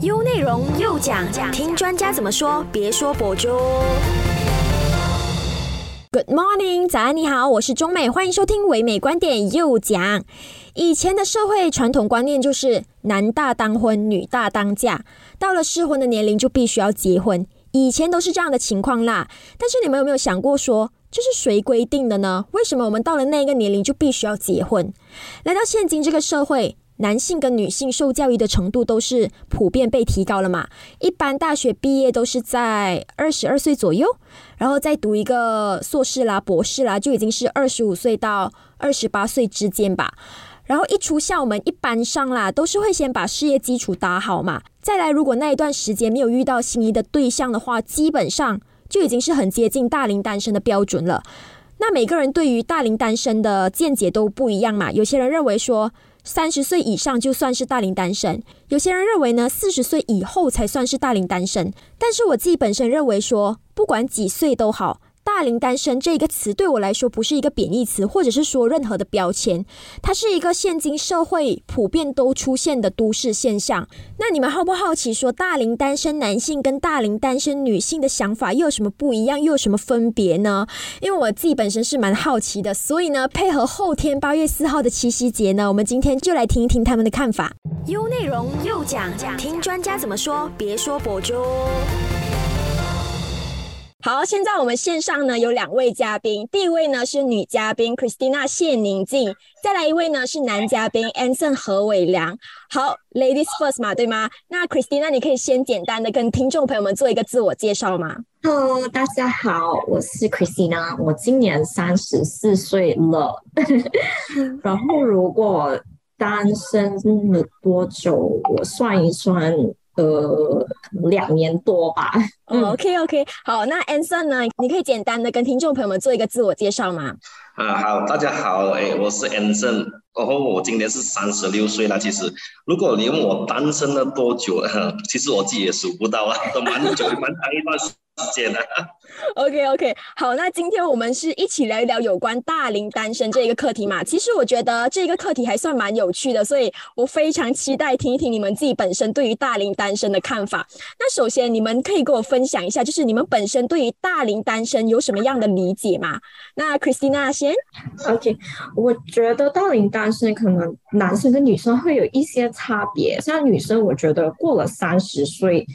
优内容又讲，听专家怎么说，别说博主。Good morning，早安，你好，我是中美，欢迎收听唯美观点又讲。以前的社会传统观念就是男大当婚，女大当嫁，到了适婚的年龄就必须要结婚，以前都是这样的情况啦。但是你们有没有想过说，这是谁规定的呢？为什么我们到了那个年龄就必须要结婚？来到现今这个社会。男性跟女性受教育的程度都是普遍被提高了嘛？一般大学毕业都是在二十二岁左右，然后再读一个硕士啦、博士啦，就已经是二十五岁到二十八岁之间吧。然后一出校门，一般上啦都是会先把事业基础打好嘛。再来，如果那一段时间没有遇到心仪的对象的话，基本上就已经是很接近大龄单身的标准了。那每个人对于大龄单身的见解都不一样嘛？有些人认为说。三十岁以上就算是大龄单身，有些人认为呢，四十岁以后才算是大龄单身。但是我自己本身认为说，不管几岁都好。大龄单身这一个词对我来说不是一个贬义词，或者是说任何的标签，它是一个现今社会普遍都出现的都市现象。那你们好不好奇说大龄单身男性跟大龄单身女性的想法又有什么不一样，又有什么分别呢？因为我自己本身是蛮好奇的，所以呢，配合后天八月四号的七夕节呢，我们今天就来听一听他们的看法。优内容又讲讲，听专家怎么说，别说博主。好，现在我们线上呢有两位嘉宾，第一位呢是女嘉宾 Christina 谢宁静，再来一位呢是男嘉宾 Anson 何伟良。好，Ladies first 嘛，对吗？那 Christina 你可以先简单的跟听众朋友们做一个自我介绍吗？Hello，大家好，我是 Christina，我今年三十四岁了。然后如果单身了多久，我算一算。呃，两年多吧。嗯，OK OK，好，那 Anson 呢？你可以简单的跟听众朋友们做一个自我介绍吗？啊，好，大家好，哎，我是 Anson，然后我今年是三十六岁了。其实，如果你问我单身了多久，其实我自己也数不到啊，都蛮久，蛮长一段时。间了。OK OK，好，那今天我们是一起聊一聊有关大龄单身这一个课题嘛？其实我觉得这个课题还算蛮有趣的，所以我非常期待听一听你们自己本身对于大龄单身的看法。那首先，你们可以跟我分享一下，就是你们本身对于大龄单身有什么样的理解吗？那 Christina 先。OK，我觉得大龄单身可能男生跟女生会有一些差别，像女生，我觉得过了三十岁。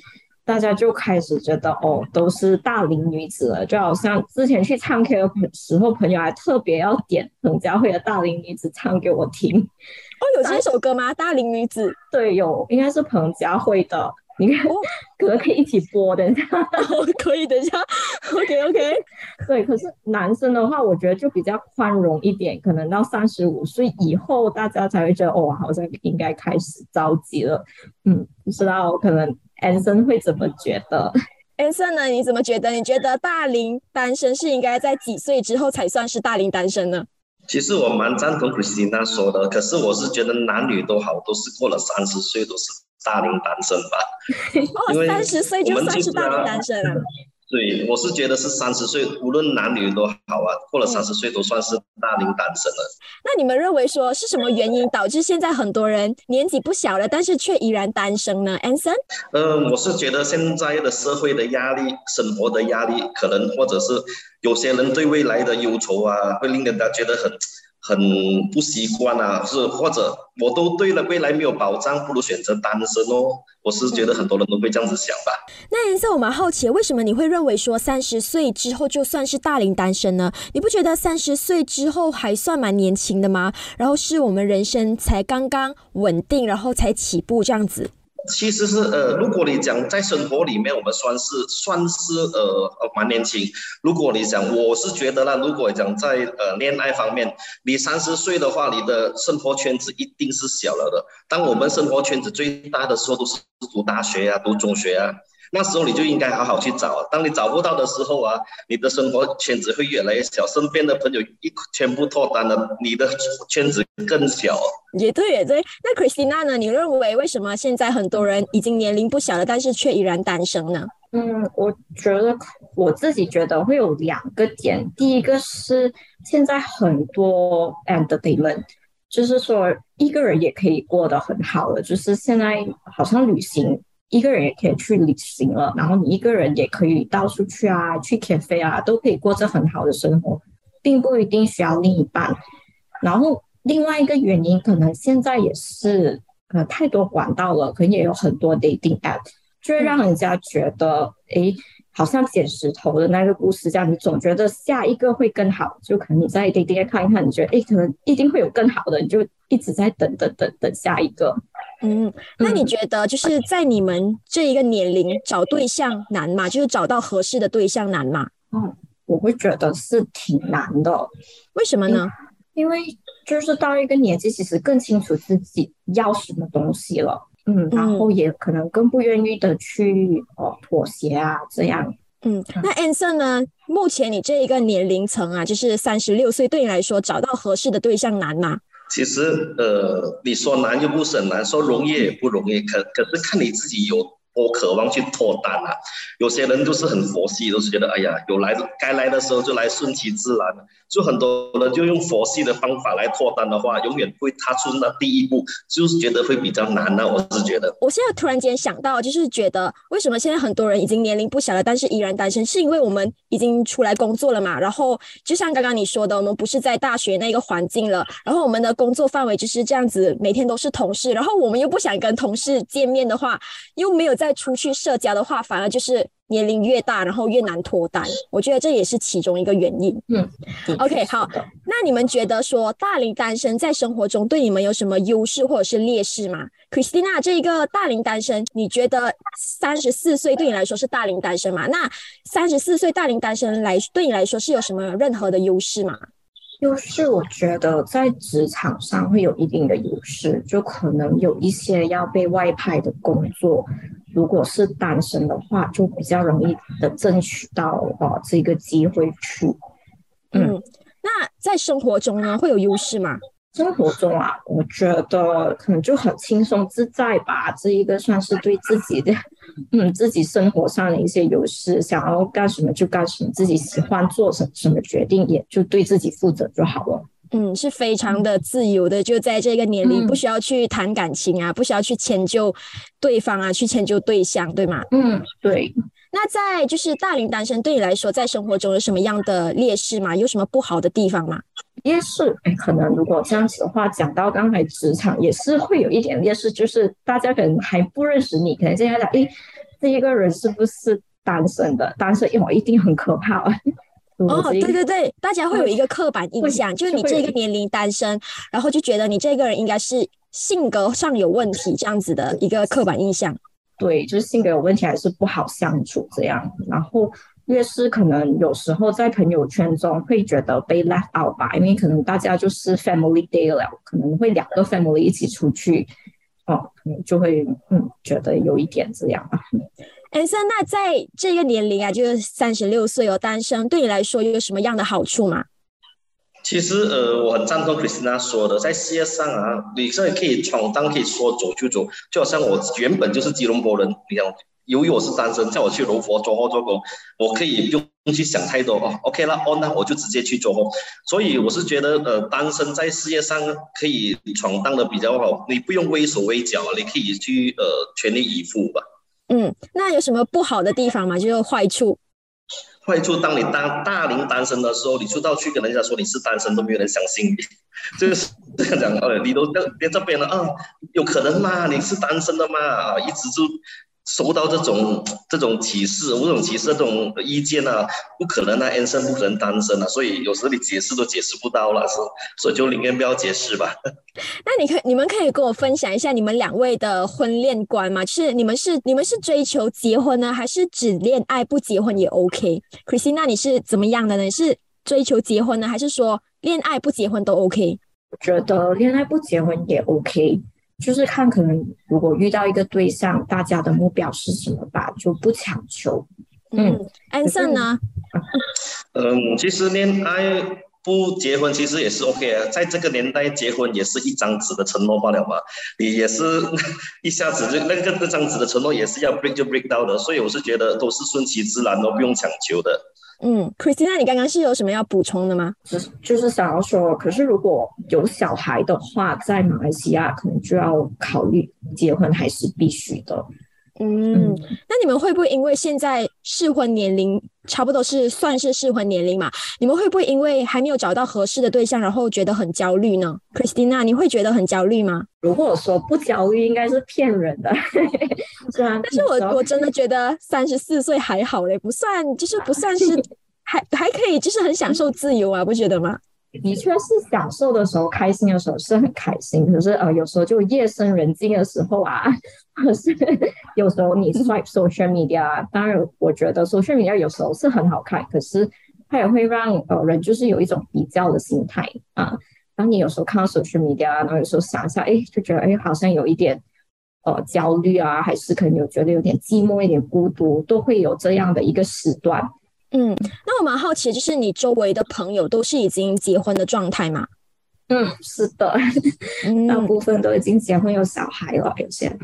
大家就开始觉得哦，都是大龄女子了，就好像之前去唱 K 的时候，朋友还特别要点彭佳慧的《大龄女子》唱给我听。哦，有这首歌吗？《大龄女子》对，有，应该是彭佳慧的。你看，可能可以一起播，等一下。可以，等一下。OK OK。对，可是男生的话，我觉得就比较宽容一点，可能到三十五岁以后，大家才会觉得哦，好像应该开始着急了。嗯，不知道可能。安生会怎么觉得？安生呢？你怎么觉得？你觉得大龄单身是应该在几岁之后才算是大龄单身呢？其实我蛮赞同 Christina 说的，可是我是觉得男女都好，都是过了三十岁都是大龄单身吧。哦，三十岁就算是大龄单身了。对，我是觉得是三十岁，无论男女都好啊，过了三十岁都算是大龄单身了。那你们认为说是什么原因导致现在很多人年纪不小了，但是却依然单身呢？Anson？嗯，我是觉得现在的社会的压力、生活的压力，可能或者是有些人对未来的忧愁啊，会令人家觉得很。很不习惯啊，是或者我都对了，未来没有保障，不如选择单身哦。我是觉得很多人都会这样子想吧。那颜色我蛮好奇，为什么你会认为说三十岁之后就算是大龄单身呢？你不觉得三十岁之后还算蛮年轻的吗？然后是我们人生才刚刚稳定，然后才起步这样子。其实是呃，如果你讲在生活里面，我们算是算是呃呃蛮年轻。如果你讲，我是觉得呢，如果讲在呃恋爱方面，你三十岁的话，你的生活圈子一定是小了的。当我们生活圈子最大的时候，都是读大学啊，读中学啊。那时候你就应该好好去找，当你找不到的时候啊，你的生活圈子会越来越小，身边的朋友一全部脱单了，你的圈子更小。也对，也对。那 Christina 呢？你认为为什么现在很多人已经年龄不小了，但是却依然单身呢？嗯，我觉得我自己觉得会有两个点，第一个是现在很多 entertainment，就是说一个人也可以过得很好了，就是现在好像旅行。一个人也可以去旅行了，然后你一个人也可以到处去啊，去 cafe 啊，都可以过着很好的生活，并不一定需要另一半。然后另外一个原因，可能现在也是呃太多管道了，可能也有很多 dating app，就会让人家觉得，哎，好像捡石头的那个故事这样，你总觉得下一个会更好，就可能你在 dating app 看一看，你觉得，哎，可能一定会有更好的，你就一直在等等等等下一个。嗯，那你觉得就是在你们这一个年龄找对象难吗？就是找到合适的对象难吗？嗯，我会觉得是挺难的。为什么呢？因为就是到一个年纪，其实更清楚自己要什么东西了。嗯，然后也可能更不愿意的去哦妥协啊，这样。嗯，那 Anson 呢？目前你这一个年龄层啊，就是三十六岁，对你来说找到合适的对象难吗？其实，呃，你说难又不是很难，说容易也不容易，可可是看你自己有我渴望去脱单啊。有些人就是很佛系，都是觉得，哎呀，有来该来的时候就来，顺其自然。就很多人就用佛系的方法来脱单的话，永远会踏出那第一步，就是觉得会比较难呢。我是觉得，我现在突然间想到，就是觉得为什么现在很多人已经年龄不小了，但是依然单身，是因为我们已经出来工作了嘛？然后就像刚刚你说的，我们不是在大学那个环境了，然后我们的工作范围就是这样子，每天都是同事，然后我们又不想跟同事见面的话，又没有再出去社交的话，反而就是。年龄越大，然后越难脱单，我觉得这也是其中一个原因。嗯，OK，好，那你们觉得说大龄单身在生活中对你们有什么优势或者是劣势吗？Christina，这一个大龄单身，你觉得三十四岁对你来说是大龄单身吗？那三十四岁大龄单身来对你来说是有什么任何的优势吗？优势，我觉得在职场上会有一定的优势，就可能有一些要被外派的工作。如果是单身的话，就比较容易的争取到哦这个机会去。嗯，那在生活中呢，会有优势吗？生活中啊，我觉得可能就很轻松自在吧。这一个算是对自己的，嗯，自己生活上的一些优势，想要干什么就干什么，自己喜欢做什什么决定，也就对自己负责就好了。嗯，是非常的自由的，就在这个年龄，不需要去谈感情啊，不需要去迁就对方啊，去迁就对象，对吗？嗯，对。那在就是大龄单身，对你来说，在生活中有什么样的劣势吗？有什么不好的地方吗？劣势，哎，可能如果这样子的话，讲到刚才职场也是会有一点劣势，就是大家可能还不认识你，可能现在讲，哎，这一个人是不是单身的？单身一一定很可怕。哦，对对对，大家会有一个刻板印象，就是你这个年龄单身，然后就觉得你这个人应该是性格上有问题这样子的一个刻板印象。对，就是性格有问题，还是不好相处这样。然后越是可能有时候在朋友圈中会觉得被 left out 吧，因为可能大家就是 family day 了，可能会两个 family 一起出去，哦，就会嗯觉得有一点这样。安森，那在这个年龄啊，就是三十六岁哦，单身，对你来说有什么样的好处吗？其实，呃，我很赞同 Christina 说的，在事业上啊，你现在可以闯荡，可以说走就走，就好像我原本就是吉隆坡人一样，由于我是单身，叫我去柔佛做货做工，我可以不用去想太多哦。OK 了，哦，那我就直接去做货。所以我是觉得，呃，单身在事业上可以闯荡的比较好，你不用畏手畏脚，你可以去呃全力以赴吧。嗯，那有什么不好的地方吗？就是坏处。坏处，当你当大龄单身的时候，你出道去跟人家说你是单身，都没有人相信你。这个是这样讲，呃，你都连这边了啊，有可能吗？你是单身的吗？啊，一直就。收到这种这种歧视，这种歧视这种意见呢，不可能啊，单身不可能单身啊，所以有时候你解释都解释不到了，是，所以就宁愿不要解释吧。那你可你们可以跟我分享一下你们两位的婚恋观吗？就是你们是你们是追求结婚呢，还是只恋爱不结婚也 OK？Christina，你是怎么样的呢？是追求结婚呢，还是说恋爱不结婚都 OK？我觉得恋爱不结婚也 OK。就是看可能如果遇到一个对象，大家的目标是什么吧，就不强求。嗯，安盛呢？嗯，其实恋爱不结婚其实也是 OK 啊，在这个年代结婚也是一张纸的承诺罢了嘛，你也是 一下子就那个那张纸的承诺也是要 break 就 break 到的，所以我是觉得都是顺其自然，都不用强求的。嗯，Christina，你刚刚是有什么要补充的吗？就是就是想要说，可是如果有小孩的话，在马来西亚可能就要考虑结婚还是必须的。嗯，那你们会不会因为现在适婚年龄差不多是算是适婚年龄嘛？你们会不会因为还没有找到合适的对象，然后觉得很焦虑呢？Christina，你会觉得很焦虑吗？如果说不焦虑，应该是骗人的。是啊，但是我我真的觉得三十四岁还好嘞，不算，就是不算是 还还可以，就是很享受自由啊，不觉得吗？的确是享受的时候，开心的时候是很开心。可是呃，有时候就夜深人静的时候啊，可是有时候你 swipe social media，当然我觉得 social media 有时候是很好看，可是它也会让呃人就是有一种比较的心态啊。当你有时候看到 social media，然后有时候想一下，哎，就觉得哎，好像有一点呃焦虑啊，还是可能有觉得有点寂寞、一点孤独，都会有这样的一个时段。嗯，那我蛮好奇，就是你周围的朋友都是已经结婚的状态吗？嗯，是的，大部分都已经结婚有小孩了，有些。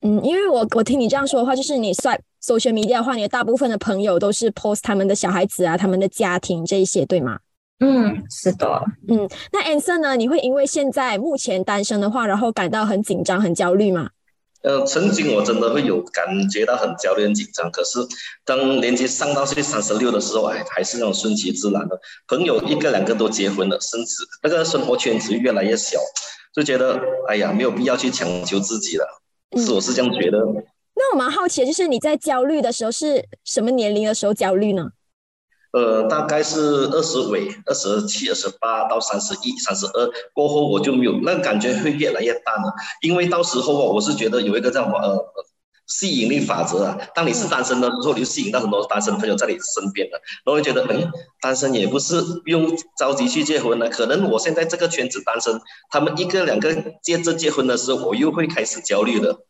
嗯，因为我我听你这样说的话，就是你算 social media 的话，你的大部分的朋友都是 post 他们的小孩子啊，他们的家庭这一些，对吗？嗯，是的。嗯，那 Anson 呢？你会因为现在目前单身的话，然后感到很紧张、很焦虑吗？呃，曾经我真的会有感觉到很焦虑、很紧张。可是当年纪上到去三十六的时候，哎，还是那种顺其自然的。朋友一个两个都结婚了，甚至那个生活圈子越来越小，就觉得哎呀，没有必要去强求自己了。是，我是这样觉得。那我蛮好奇，就是你在焦虑的时候是什么年龄的时候焦虑呢？呃，大概是二十尾，二十七、二十八到三十一、三十二过后，我就没有那感觉会越来越淡了。因为到时候啊，我是觉得有一个叫什么呃吸引力法则啊。当你是单身的时候，你就吸引到很多单身朋友在你身边了，然后觉得哎，单身也不是不用着急去结婚了。可能我现在这个圈子单身，他们一个两个接着结婚的时候，我又会开始焦虑了。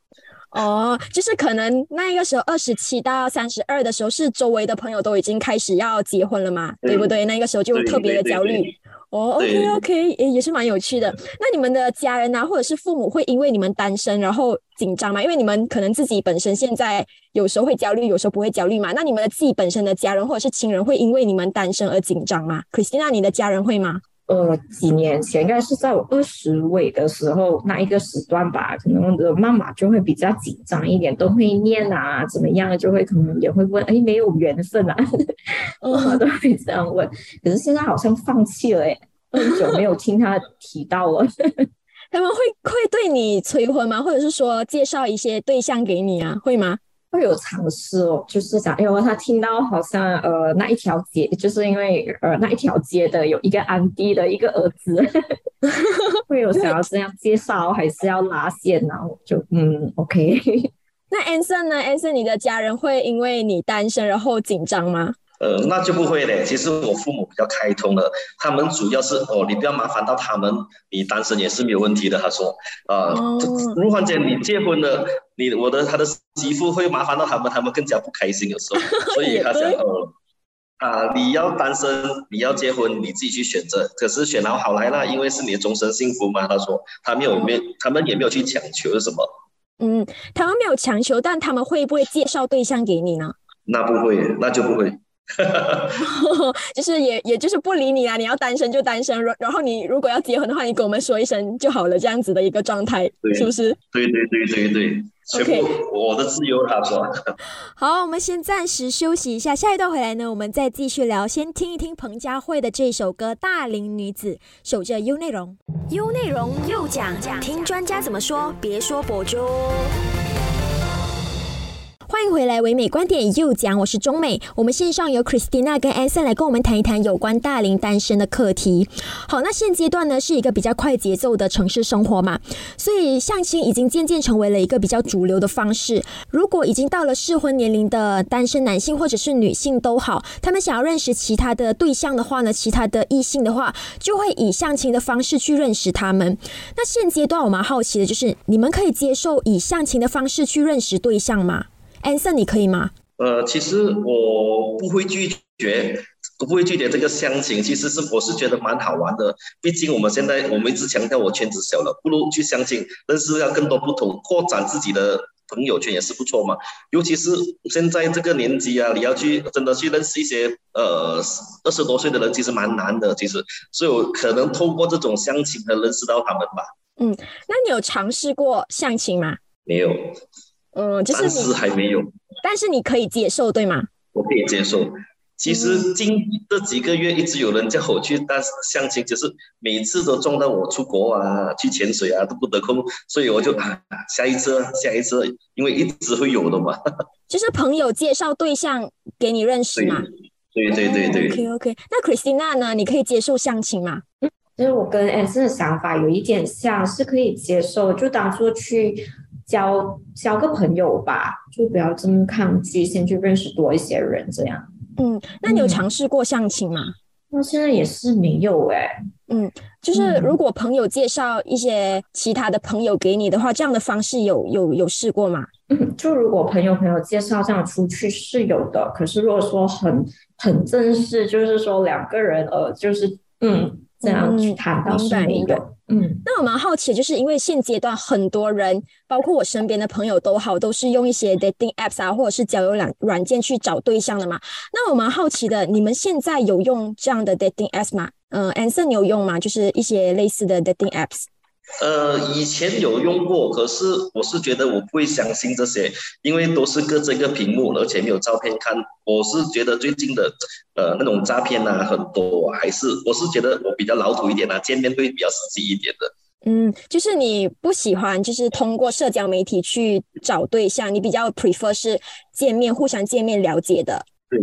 哦，就是可能那个时候二十七到三十二的时候，是周围的朋友都已经开始要结婚了嘛，对不对？那个时候就特别的焦虑。哦，OK OK，也也是蛮有趣的。那你们的家人啊，或者是父母会因为你们单身然后紧张吗？因为你们可能自己本身现在有时候会焦虑，有时候不会焦虑嘛。那你们的自己本身的家人或者是亲人会因为你们单身而紧张吗？Christina，你的家人会吗？呃，几年前应该是在我二十尾的时候那一个时段吧，可能我的妈妈就会比较紧张一点，都会念啊，怎么样，就会可能也会问，哎，没有缘分啊，嗯，都会这样问。可是现在好像放弃了，哎，很久没有听他提到了。他们会会对你催婚吗？或者是说介绍一些对象给你啊？会吗？会有尝试哦，就是想，因为他听到好像呃那一条街，就是因为呃那一条街的有一个安迪的一个儿子，会有想要这样介绍，还是要拉线然后就嗯，OK。那 Anson 呢？Anson，你的家人会因为你单身然后紧张吗？呃，那就不会嘞。其实我父母比较开通的，他们主要是哦，你不要麻烦到他们，你单身也是没有问题的。他说，啊，如果姐你结婚了，你我的他的媳妇会麻烦到他们，他们更加不开心有时候。所以他想哦，啊，你要单身，你要结婚，你自己去选择。可是选好好来了，因为是你的终身幸福嘛。他说，他没有没有，他们也没有去强求什么。嗯，他们没有强求，但他们会不会介绍对象给你呢？那不会，那就不会。就是也也就是不理你啊！你要单身就单身，然然后你如果要结婚的话，你跟我们说一声就好了，这样子的一个状态，是不是？对对对对对，OK，我的自由他说。好，我们先暂时休息一下，下一段回来呢，我们再继续聊。先听一听彭佳慧的这首歌《大龄女子》，守着优内容，优内容又讲讲，听专家怎么说，别说博主。欢迎回来，唯美观点又讲，我是中美。我们线上有 Christina 跟 Anson 来跟我们谈一谈有关大龄单身的课题。好，那现阶段呢是一个比较快节奏的城市生活嘛，所以相亲已经渐渐成为了一个比较主流的方式。如果已经到了适婚年龄的单身男性或者是女性都好，他们想要认识其他的对象的话呢，其他的异性的话，就会以相亲的方式去认识他们。那现阶段我蛮好奇的就是，你们可以接受以相亲的方式去认识对象吗？安森，你可以吗？呃，其实我不会拒绝，我不会拒绝这个相亲。其实是我是觉得蛮好玩的。毕竟我们现在我们一直强调我圈子小了，不如去相亲，认识要更多不同，扩展自己的朋友圈也是不错嘛。尤其是现在这个年纪啊，你要去真的去认识一些呃二十多岁的人，其实蛮难的。其实，所以我可能通过这种相亲，能认识到他们吧。嗯，那你有尝试过相亲吗？没有。嗯，就是暂时还没有，但是你可以接受，对吗？我可以接受。其实近这几个月一直有人叫我去但相亲，就是每次都撞到我出国啊、去潜水啊都不得空，所以我就啊下一次下一次，因为一直会有的嘛。就是朋友介绍对象给你认识嘛。对对对对。OK OK，那 Christina 呢？你可以接受相亲吗？其实我跟 Anson 的想法有一点像，是可以接受，就当做去交交个朋友吧，就不要这么抗拒，先去认识多一些人这样。嗯，那你有尝试过相亲吗？那现在也是没有哎。嗯，就是如果朋友介绍一些其他的朋友给你的话，这样的方式有有有试过吗？嗯，就如果朋友朋友介绍这样出去是有的，可是如果说很很正式，就是说两个人呃，就是嗯这样去谈到是没有。嗯，那我蛮好奇，就是因为现阶段很多人，包括我身边的朋友都好，都是用一些 dating apps 啊，或者是交友软软件去找对象的嘛。那我蛮好奇的，你们现在有用这样的 dating apps 吗？嗯，Anson 有用吗？就是一些类似的 dating apps。呃，以前有用过，可是我是觉得我不会相信这些，因为都是隔着一个屏幕，而且没有照片看。我是觉得最近的呃那种诈骗啊很多，还是我是觉得我比较老土一点啊，见面会比较实际一点的。嗯，就是你不喜欢就是通过社交媒体去找对象，你比较 prefer 是见面互相见面了解的。对，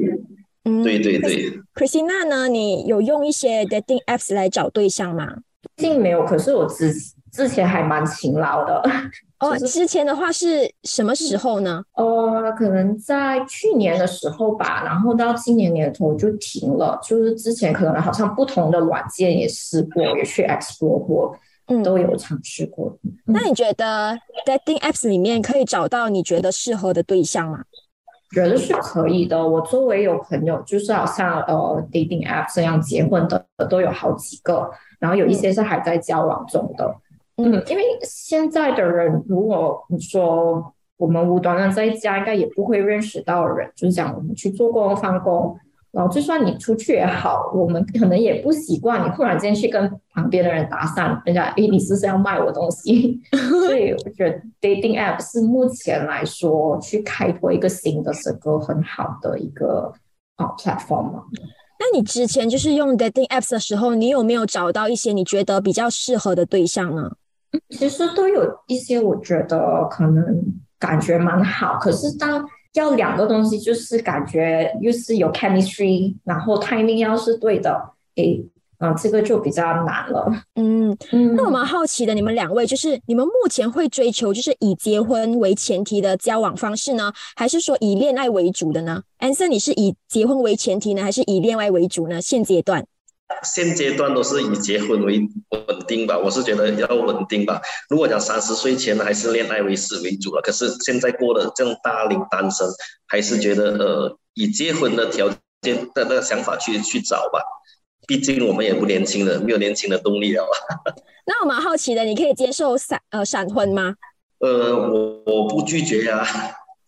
嗯，对对对。Christina 呢，你有用一些 dating apps 来找对象吗？并没有，可是我之之前还蛮勤劳的。哦，之前的话是什么时候呢？呃，可能在去年的时候吧，然后到今年年头就停了。就是之前可能好像不同的软件也试过，也去 explore 过，嗯，都有尝试过。那你觉得 dating apps 里面可以找到你觉得适合的对象吗？觉得是可以的。我周围有朋友，就是好像呃 dating app 这样结婚的都有好几个。然后有一些是还在交往中的，嗯，因为现在的人，如果你说我们无端端在家，应该也不会认识到人，就是讲我们去做工、放工，然后就算你出去也好，我们可能也不习惯你忽然间去跟旁边的人搭讪，人家诶，你是不是要卖我东西？所以我觉得 dating app 是目前来说去开拓一个新的整个很好的一个啊 platform 嘛。那你之前就是用 dating apps 的时候，你有没有找到一些你觉得比较适合的对象呢？其实都有一些，我觉得可能感觉蛮好。可是当要两个东西，就是感觉又是有 chemistry，然后 timing 要是对的，诶。啊，这个就比较难了。嗯嗯，那我蛮好奇的，你们两位就是你们目前会追求就是以结婚为前提的交往方式呢，还是说以恋爱为主的呢？Anson，你是以结婚为前提呢，还是以恋爱为主呢？现阶段，现阶段都是以结婚为稳定吧。我是觉得要稳定吧。如果讲三十岁前还是恋爱为是为主了，可是现在过了这样大龄单身，还是觉得呃以结婚的条件的那个想法去去找吧。毕竟我们也不年轻了，没有年轻的动力了。那我蛮好奇的，你可以接受闪呃闪婚吗？呃，我我不拒绝呀。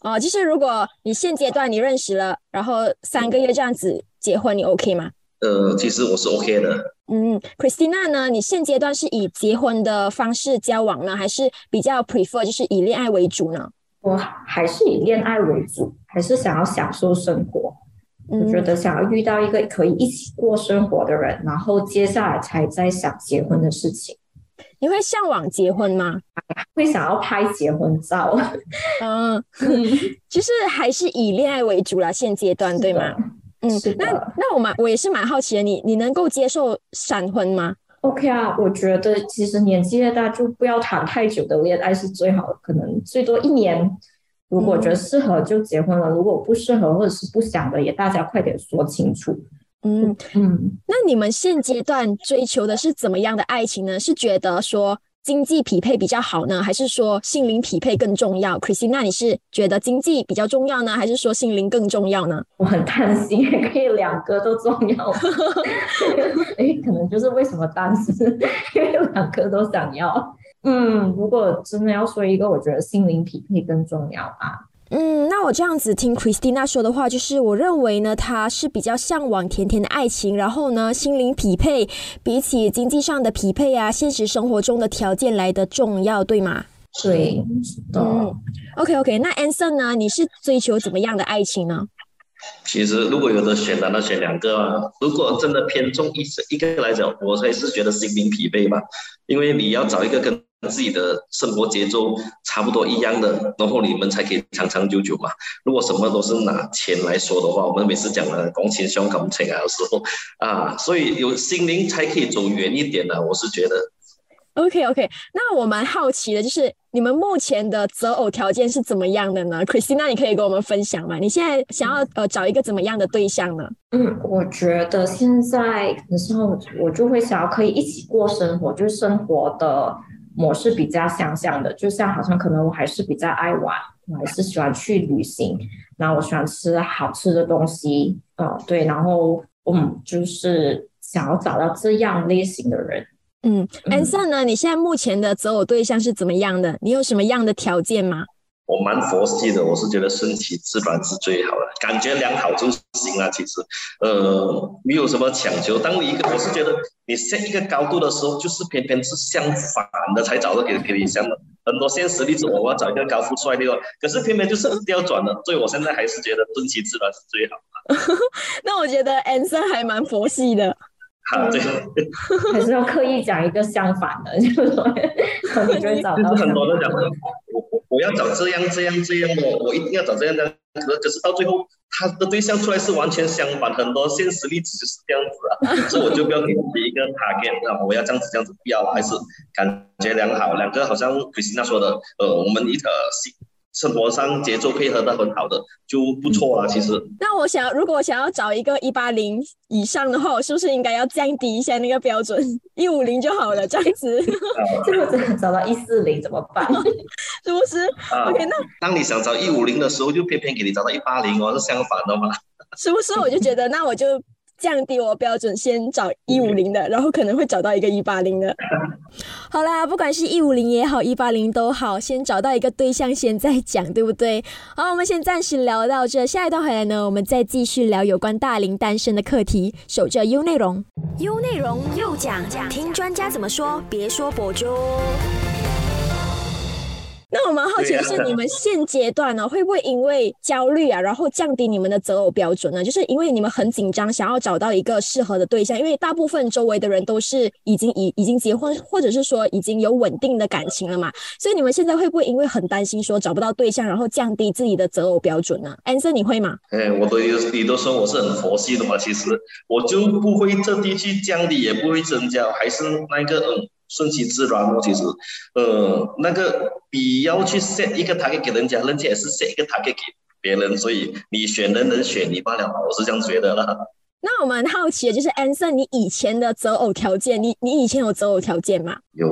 哦，就是如果你现阶段你认识了，然后三个月这样子结婚，你 OK 吗？呃，其实我是 OK 的。嗯，Christina 呢？你现阶段是以结婚的方式交往呢，还是比较 prefer 就是以恋爱为主呢？我还是以恋爱为主，还是想要享受生活。我觉得想要遇到一个可以一起过生活的人，然后接下来才在想结婚的事情。你会向往结婚吗？会想要拍结婚照。嗯，就是还是以恋爱为主啦，现阶段对吗？嗯，那那我蛮我也是蛮好奇的，你你能够接受闪婚吗？OK 啊，我觉得其实年纪越大就不要谈太久的恋爱是最好的，可能最多一年。如果觉得适合就结婚了，如果不适合或者是不想的，也大家快点说清楚。嗯嗯，那你们现阶段追求的是怎么样的爱情呢？是觉得说经济匹配比较好呢，还是说心灵匹配更重要？Chrissy，那你是觉得经济比较重要呢，还是说心灵更重要呢？我很担心，也 可以两个都重要。哎，可能就是为什么单身，因为两个都想要。嗯，如果真的要说一个，我觉得心灵匹配更重要吧。嗯，那我这样子听 Christina 说的话，就是我认为呢，她是比较向往甜甜的爱情，然后呢，心灵匹配比起经济上的匹配啊，现实生活中的条件来的重要，对吗？对。嗯，OK OK，那 Anson 呢？你是追求怎么样的爱情呢？其实如果有的选，那选两个啊。如果真的偏重一一个来讲，我还是觉得心灵疲惫吧，因为你要找一个跟自己的生活节奏差不多一样的，然后你们才可以长长久久嘛。如果什么都是拿钱来说的话，我们每次讲的共情相感情啊，有时候啊，所以有心灵才可以走远一点呢。我是觉得。OK OK，那我蛮好奇的，就是你们目前的择偶条件是怎么样的呢？Christina，你可以跟我们分享吗？你现在想要呃找一个怎么样的对象呢？嗯，我觉得现在的时候，我就会想要可以一起过生活，就是生活的模式比较相像的，就像好像可能我还是比较爱玩，我还是喜欢去旅行，然后我喜欢吃好吃的东西，嗯，对，然后嗯，就是想要找到这样类型的人。嗯，Anson 呢？你现在目前的择偶对象是怎么样的？你有什么样的条件吗？我蛮佛系的，我是觉得顺其自然是最好的，感觉良好就行了。其实，呃，没有什么强求。当你一个，我是觉得你设一个高度的时候，就是偏偏是相反的才找到给给你相的。很多现实例子，我要找一个高富帅的，可是偏偏就是调转的。所以我现在还是觉得顺其自然是最好的。那我觉得 Anson 还蛮佛系的。啊，对，还是要刻意讲一个相反的，就是说，你就会找到。很多人讲，我我我要找这样这样这样的，我一定要找这样的，可可是到最后，他的对象出来是完全相反，很多现实例子就是这样子啊，所以我就不要给自己一个 target，啊，我要这样子这样子，不要，还是感觉良好，两个好像 Christina 说的，呃，我们一个生活上节奏配合的很好的就不错了，其实。那我想，如果想要找一个一八零以上的话，我是不是应该要降低一下那个标准，一五零就好了？这样子。这个真的找到一四零怎么办？是不是？OK，那当你想找一五零的时候，就偏偏给你找到一八零哦，是相反的嘛？是不是？我就觉得，那我就。降低我标准，先找一五零的，然后可能会找到一个一八零的。好啦，不管是一五零也好，一八零都好，先找到一个对象先再讲，对不对？好，我们先暂时聊到这，下一段回来呢，我们再继续聊有关大龄单身的课题。守着 U 内容，U 内容又讲讲，听专家怎么说，别说博主。那我蛮好奇的是，你们现阶段呢，会不会因为焦虑啊，然后降低你们的择偶标准呢？就是因为你们很紧张，想要找到一个适合的对象，因为大部分周围的人都是已经已已经结婚，或者是说已经有稳定的感情了嘛，所以你们现在会不会因为很担心说找不到对象，然后降低自己的择偶标准呢？Anson，你会吗？哎，我都你都说我是很佛系的嘛，其实我就不会特地去降低，也不会增加，还是那个嗯。顺其自然哦，其实，呃，那个你要去 set 一个 target 给人家，人家也是 set 一个 target 给别人，所以你选人能选你罢了嘛，我是这样觉得啦。那我们好奇的，就是 Anson，你以前的择偶条件，你你以前有择偶条件吗？有。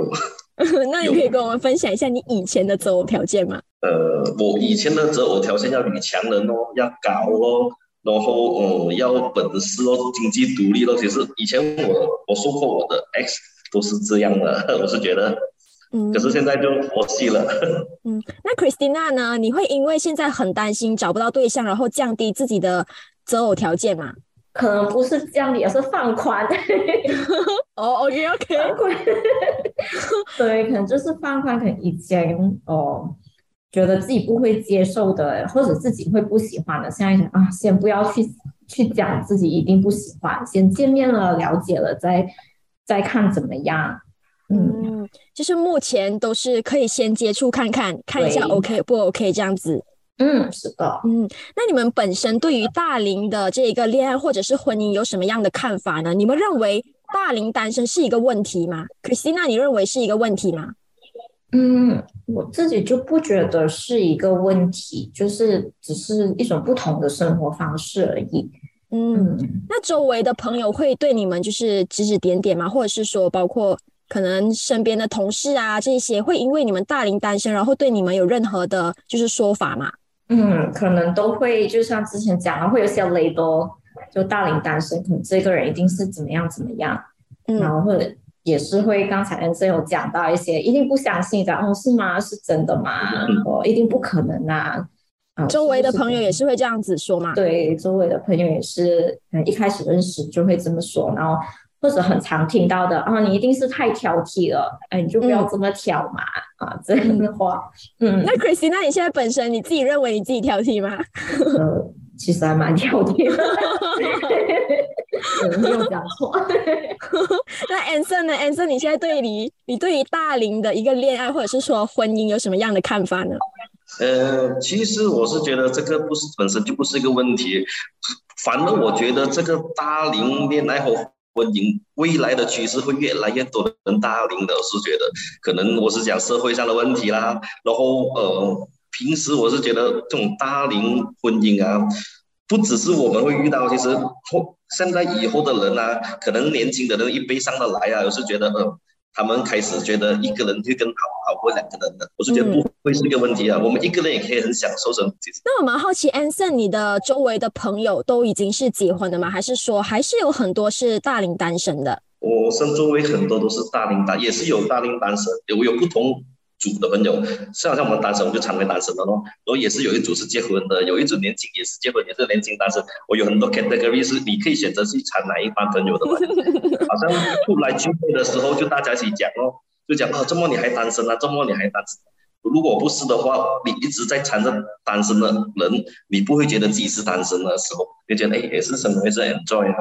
那你可以跟我们分享一下你以前的择偶条件吗？呃，我以前的择偶条件要女强人哦，要高哦，然后呃要本事哦，经济独立哦。其实以前我我说过我的 X。都是这样的，我是觉得，嗯，可是现在就佛系了。嗯，那 Christina 呢？你会因为现在很担心找不到对象，然后降低自己的择偶条件吗？可能不是降低，而是放宽。哦，OK OK，放宽。对，可能就是放宽，可能以前哦，觉得自己不会接受的，或者自己会不喜欢的，现在想啊，先不要去去讲自己一定不喜欢，先见面了，了解了再。再看怎么样？嗯，就是目前都是可以先接触看看，看一下 OK 不 OK 这样子。嗯，是的。嗯，那你们本身对于大龄的这个恋爱或者是婚姻有什么样的看法呢？你们认为大龄单身是一个问题吗？Christina，你认为是一个问题吗？嗯，我自己就不觉得是一个问题，就是只是一种不同的生活方式而已。嗯，那周围的朋友会对你们就是指指点点吗？或者是说，包括可能身边的同事啊这些，会因为你们大龄单身，然后对你们有任何的就是说法吗？嗯，可能都会，就像之前讲的，会有些雷多，就大龄单身，可能这个人一定是怎么样怎么样，嗯然后或者也是会刚才恩生有讲到一些，一定不相信的，哦，是吗？是真的吗？哦，一定不可能啊。周围的朋友也是会这样子说嘛？对，周围的朋友也是，嗯，一开始认识就会这么说，然后或者很常听到的啊，你一定是太挑剔了，哎，你就不要这么挑嘛，啊，这样的话，嗯，那 Chrissy，那你现在本身你自己认为你自己挑剔吗？呃，其实还蛮挑剔的，没有讲错。那 Anson 呢？Anson，你现在对你，你对于大龄的一个恋爱或者是说婚姻有什么样的看法呢？呃，其实我是觉得这个不是本身就不是一个问题，反而我觉得这个大龄恋爱和婚姻未来的趋势会越来越多的人大龄的，我是觉得可能我是讲社会上的问题啦，然后呃，平时我是觉得这种大龄婚姻啊，不只是我们会遇到，其实后现在以后的人啊，可能年轻的人一辈上的来啊，我是觉得呃。他们开始觉得一个人会更好好过两个人的，我是觉得不会是一个问题啊。我们一个人也可以很享受生活。那我蛮好奇，Anson，你的周围的朋友都已经是结婚的吗？还是说还是有很多是大龄单身的？我身周围很多都是大龄单，也是有大龄单身，有有不同。组的朋友，像像我们单身，我们就成为单身了咯。然后也是有一组是结婚的，有一组年轻也是结婚，也是年轻单身。我有很多 category 是你可以选择去参哪一班朋友的嘛。好像出来聚会的时候，就大家一起讲哦，就讲哦，周末你还单身啊？周末你还单身？如果不是的话，你一直在缠着单身的人，你不会觉得自己是单身的时候，就觉得哎，也是生活也是 enjoy 啊。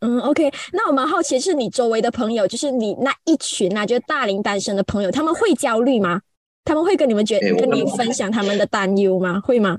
嗯，OK，那我蛮好奇，是你周围的朋友，就是你那一群啊，就是大龄单身的朋友，他们会焦虑吗？他们会跟你们觉跟你分享他们的担忧吗？会吗？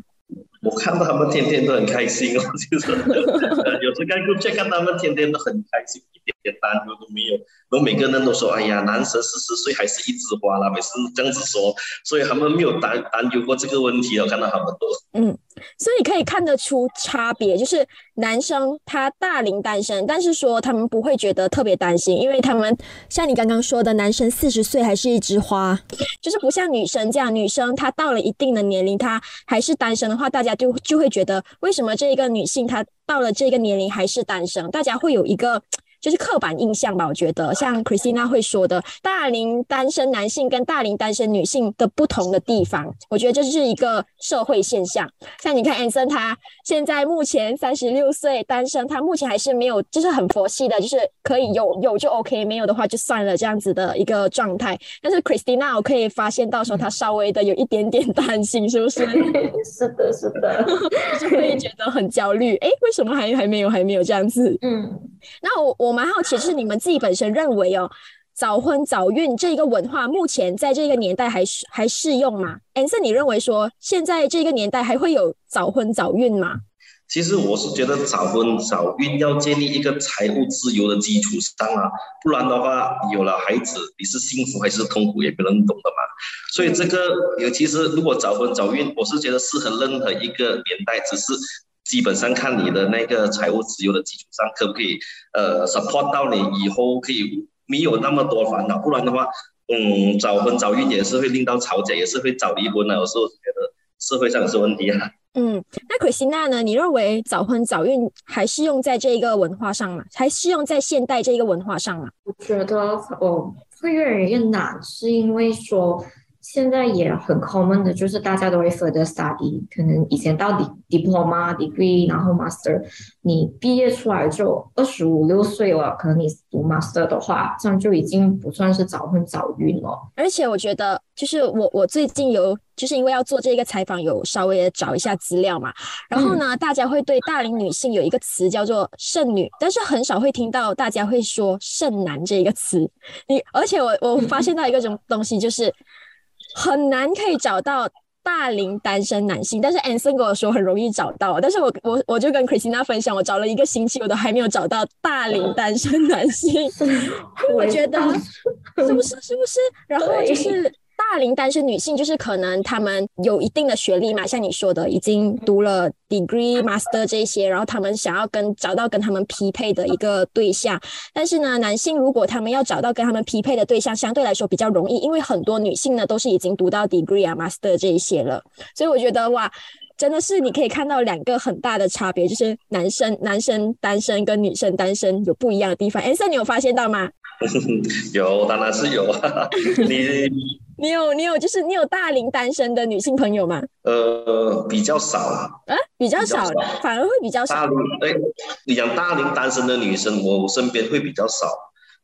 我看到他们天天都很开心哦，就是 有时看 group chat 看他们天天都很开心，一点点担忧都没有。然后每个人都说：“哎呀，男生四十岁还是一枝花啦。”每次这样子说，所以他们没有担担忧过这个问题哦。看到他们都嗯。所以可以看得出差别，就是男生他大龄单身，但是说他们不会觉得特别担心，因为他们像你刚刚说的，男生四十岁还是一枝花，就是不像女生这样，女生她到了一定的年龄，她还是单身的话，大家就就会觉得为什么这一个女性她到了这个年龄还是单身，大家会有一个。就是刻板印象吧，我觉得像 Christina 会说的，大龄单身男性跟大龄单身女性的不同的地方，我觉得这是一个社会现象。像你看 Anson，他现在目前三十六岁单身，他目前还是没有，就是很佛系的，就是可以有有就 OK，没有的话就算了这样子的一个状态。但是 Christina，我可以发现到时候他稍微的有一点点担心，是不是？是的，是的，就会觉得很焦虑。哎，为什么还还没有还没有这样子？嗯，那我我。我蛮好奇，就是你们自己本身认为哦，早婚早孕这一个文化，目前在这个年代还还适用吗？Anson，你认为说现在这个年代还会有早婚早孕吗？其实我是觉得早婚早孕要建立一个财务自由的基础上啊，不然的话，有了孩子，你是幸福还是痛苦也不能懂的嘛。所以这个，尤其是如果早婚早孕，我是觉得适合任何一个年代，只是。基本上看你的那个财务自由的基础上，可不可以呃 support 到你以后可以没有那么多烦恼？不然的话，嗯，早婚早孕也是会令到吵架，也是会早离婚的。有时候觉得社会上是问题啊。嗯，那可西娜呢？你认为早婚早孕还适用在这一个文化上吗？还适用在现代这一个文化上吗？我觉得哦，会越来越难，是因为说。现在也很 common 的，就是大家都会 further study，可能以前到 diploma degree，然后 master，你毕业出来就二十五六岁了，可能你读 master 的话，这样就已经不算是早婚早孕了。而且我觉得，就是我我最近有，就是因为要做这个采访，有稍微的找一下资料嘛。然后呢，大家会对大龄女性有一个词叫做剩女，但是很少会听到大家会说剩男这一个词。你而且我我发现到一个什么东西就是。很难可以找到大龄单身男性，但是 Anson 跟我说很容易找到，但是我我我就跟 Christina 分享，我找了一个星期，我都还没有找到大龄单身男性，我觉得是不是是不是？然后就是。大龄单身女性就是可能她们有一定的学历嘛，像你说的，已经读了 degree、master 这些，然后他们想要跟找到跟他们匹配的一个对象。但是呢，男性如果他们要找到跟他们匹配的对象，相对来说比较容易，因为很多女性呢都是已经读到 degree 啊、master 这一些了。所以我觉得哇，真的是你可以看到两个很大的差别，就是男生男生单身跟女生单身有不一样的地方。a n 你有发现到吗？有，当然是有啊，你。你有你有就是你有大龄单身的女性朋友吗？呃，比较少。啊，比较少，反而会比较少。大龄哎，你讲大龄单身的女生，我身边会比较少，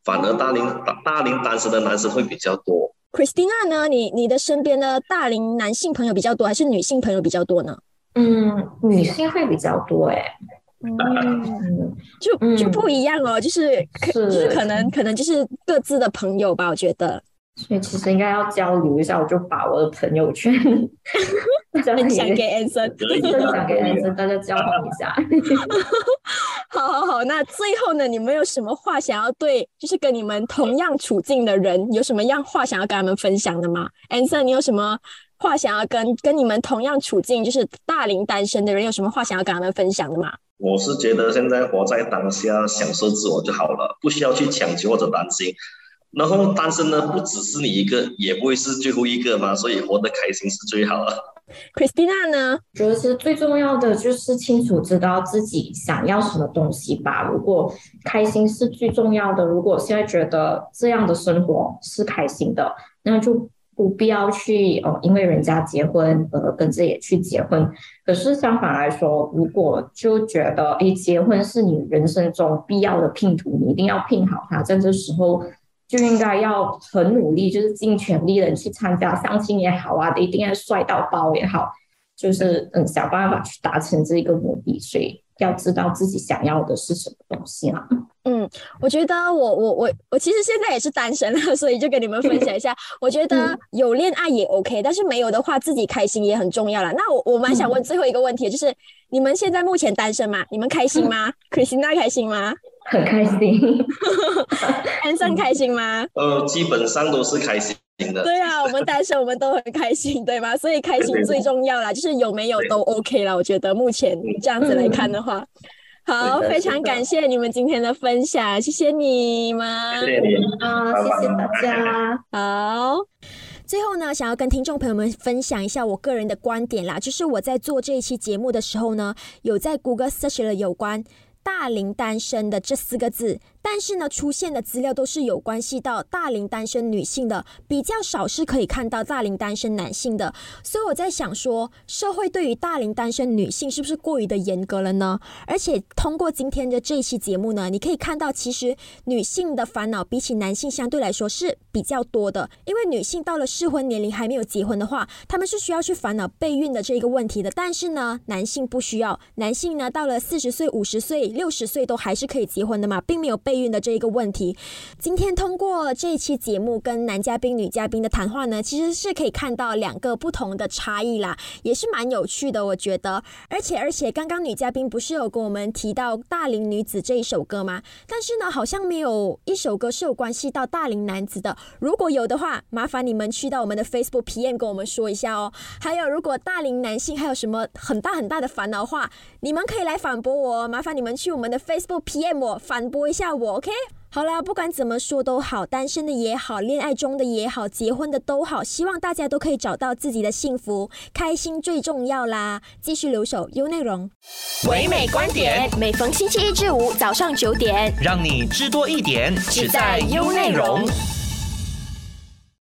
反而大龄大大龄单身的男生会比较多。Christina 呢？你你的身边的大龄男性朋友比较多，还是女性朋友比较多呢？嗯，女性会比较多哎。嗯，就就不一样哦，就是就是可能可能就是各自的朋友吧，我觉得。所以其实应该要交流一下，我就把我的朋友圈 分享给安森，分享给安森，大家交换一下。好好好，那最后呢，你们有什么话想要对，就是跟你们同样处境的人，有什么样话想要跟他们分享的吗？安森，你有什么话想要跟跟你们同样处境，就是大龄单身的人，有什么话想要跟他们分享的吗？我是觉得现在活在当下，享受自我就好了，不需要去强求或者担心。然后单身呢，不只是你一个，也不会是最后一个嘛，所以活得开心是最好的。Christina 呢，觉得是最重要的，就是清楚知道自己想要什么东西吧。如果开心是最重要的，如果现在觉得这样的生活是开心的，那就不必要去哦，因为人家结婚而跟着也去结婚。可是相反来说，如果就觉得诶，结婚是你人生中必要的拼图，你一定要拼好它，在这时候。就应该要很努力，就是尽全力的去参加相亲也好啊，一定要帅到爆也好，就是嗯想办法去达成这一个目的。所以要知道自己想要的是什么东西啊。嗯，我觉得我我我我其实现在也是单身了，所以就跟你们分享一下。我觉得有恋爱也 OK，但是没有的话，自己开心也很重要了。那我我蛮想问最后一个问题，就是你们现在目前单身吗？你们开心吗？Christina 开心吗？很开心，单身开心吗？呃，基本上都是开心的。对啊，我们单身我们都很开心，对吗？所以开心最重要啦，就是有没有都 OK 了。我觉得目前这样子来看的话，好，非常感谢你们今天的分享，谢谢你们，谢谢你啊，谢谢大家。好，最后呢，想要跟听众朋友们分享一下我个人的观点啦，就是我在做这一期节目的时候呢，有在谷歌 search 了有关。大龄单身的这四个字。但是呢，出现的资料都是有关系到大龄单身女性的，比较少是可以看到大龄单身男性的。所以我在想说，社会对于大龄单身女性是不是过于的严格了呢？而且通过今天的这一期节目呢，你可以看到，其实女性的烦恼比起男性相对来说是比较多的。因为女性到了适婚年龄还没有结婚的话，他们是需要去烦恼备孕的这个问题的。但是呢，男性不需要，男性呢到了四十岁、五十岁、六十岁都还是可以结婚的嘛，并没有备。孕的这一个问题，今天通过这一期节目跟男嘉宾、女嘉宾的谈话呢，其实是可以看到两个不同的差异啦，也是蛮有趣的，我觉得。而且而且，刚刚女嘉宾不是有跟我们提到《大龄女子》这一首歌吗？但是呢，好像没有一首歌是有关系到大龄男子的。如果有的话，麻烦你们去到我们的 Facebook PM 跟我们说一下哦。还有，如果大龄男性还有什么很大很大的烦恼话，你们可以来反驳我，麻烦你们去我们的 Facebook PM 我反驳一下我。OK，好啦，不管怎么说都好，单身的也好，恋爱中的也好，结婚的都好，希望大家都可以找到自己的幸福，开心最重要啦！继续留守优内容，唯美观点，每逢星期一至五早上九点，让你知多一点，只在优内容。